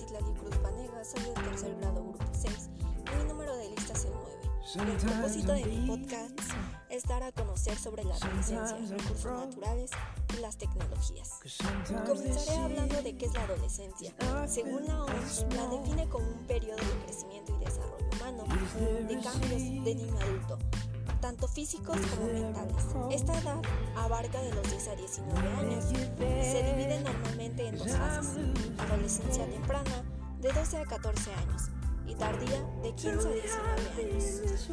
Hola, soy del tercer grado, grupo 6, y mi número de lista es el 9. El propósito de mi podcast es dar a conocer sobre la adolescencia, recursos naturales y las tecnologías. Comenzaré hablando de qué es la adolescencia. Según la OMS, la define como un periodo de crecimiento y desarrollo humano, de cambios de niño a adulto, tanto físicos como mentales. Esta edad abarca de los 10 a 19 años. Se divide normalmente en dos fases, adolescencia temprana de 12 a 14 años y tardía de 15 a 19 años.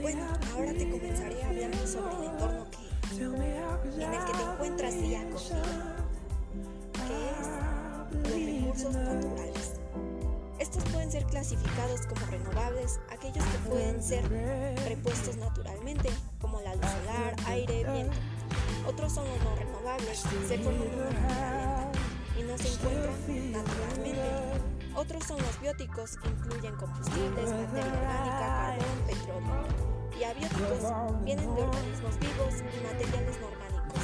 Bueno, ahora te comenzaré hablando sobre el entorno que, en el que te encuentras día con día, que es los recursos naturales. Estos pueden ser clasificados como renovables, aquellos que pueden ser repuestos naturalmente, como la luz solar, aire, viento. Otros son los no renovables, se forman de manera lenta y no se encuentran naturalmente. Otros son los bióticos, que incluyen combustibles, materia orgánica, carbón, petróleo. Y abióticos vienen de organismos vivos y materiales no orgánicos,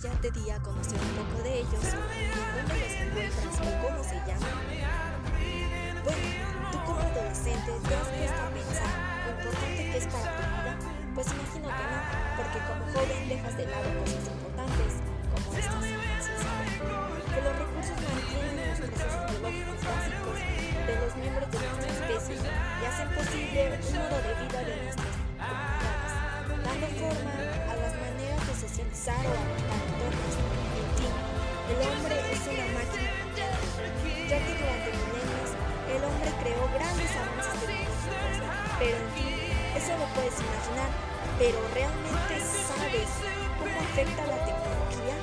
ya te di a conocer un poco de ellos, dónde los encuentras o cómo se llaman, bueno, tú como adolescente te has puesto a lo importante que es para tu vida, pues imagino que no, porque como joven dejas de lado cosas importantes, como estas los recursos mantienen los procesos biológicos básicos el hombre creó grandes avances tecnológicos, pero en fin, eso lo puedes imaginar, pero ¿realmente sabes cómo afecta la tecnología?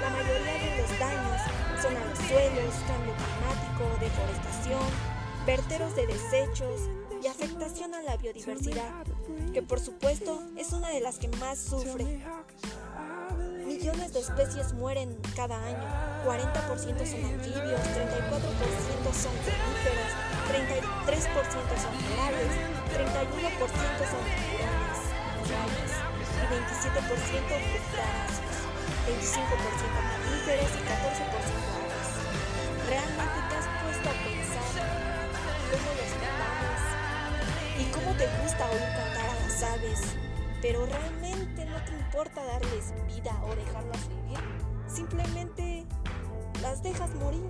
La mayoría de los daños son a los suelos, cambio climático, deforestación, verteros de desechos y afectación a la biodiversidad, que por supuesto es una de las que más sufre. Millones de especies mueren cada año, 40% son anfibios, 34% son mamíferos, 33% son corales, 31% son tiburones, y 27% crustáceos, 25% mamíferos y 14% aves. ¿Realmente te has puesto a pensar cómo los matamos y cómo te gusta oír cantar a las aves? Pero realmente no te importa darles vida o dejarlas vivir, simplemente las dejas morir.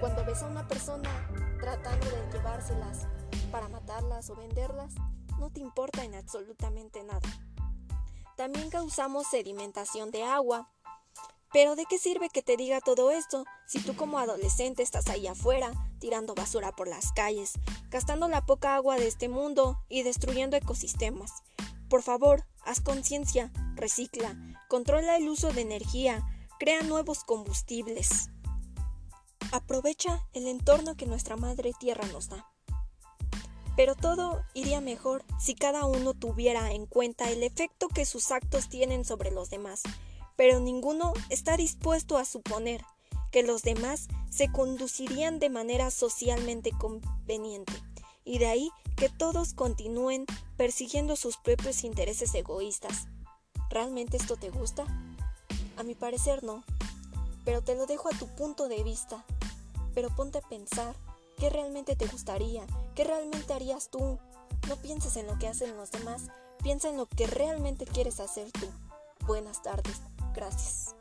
Cuando ves a una persona tratando de llevárselas para matarlas o venderlas, no te importa en absolutamente nada. También causamos sedimentación de agua. Pero ¿de qué sirve que te diga todo esto si tú como adolescente estás ahí afuera, tirando basura por las calles, gastando la poca agua de este mundo y destruyendo ecosistemas? Por favor, haz conciencia, recicla, controla el uso de energía, crea nuevos combustibles. Aprovecha el entorno que nuestra Madre Tierra nos da. Pero todo iría mejor si cada uno tuviera en cuenta el efecto que sus actos tienen sobre los demás, pero ninguno está dispuesto a suponer que los demás se conducirían de manera socialmente conveniente, y de ahí que todos continúen persiguiendo sus propios intereses egoístas. ¿Realmente esto te gusta? A mi parecer no, pero te lo dejo a tu punto de vista. Pero ponte a pensar, ¿qué realmente te gustaría? ¿Qué realmente harías tú? No pienses en lo que hacen los demás, piensa en lo que realmente quieres hacer tú. Buenas tardes, gracias.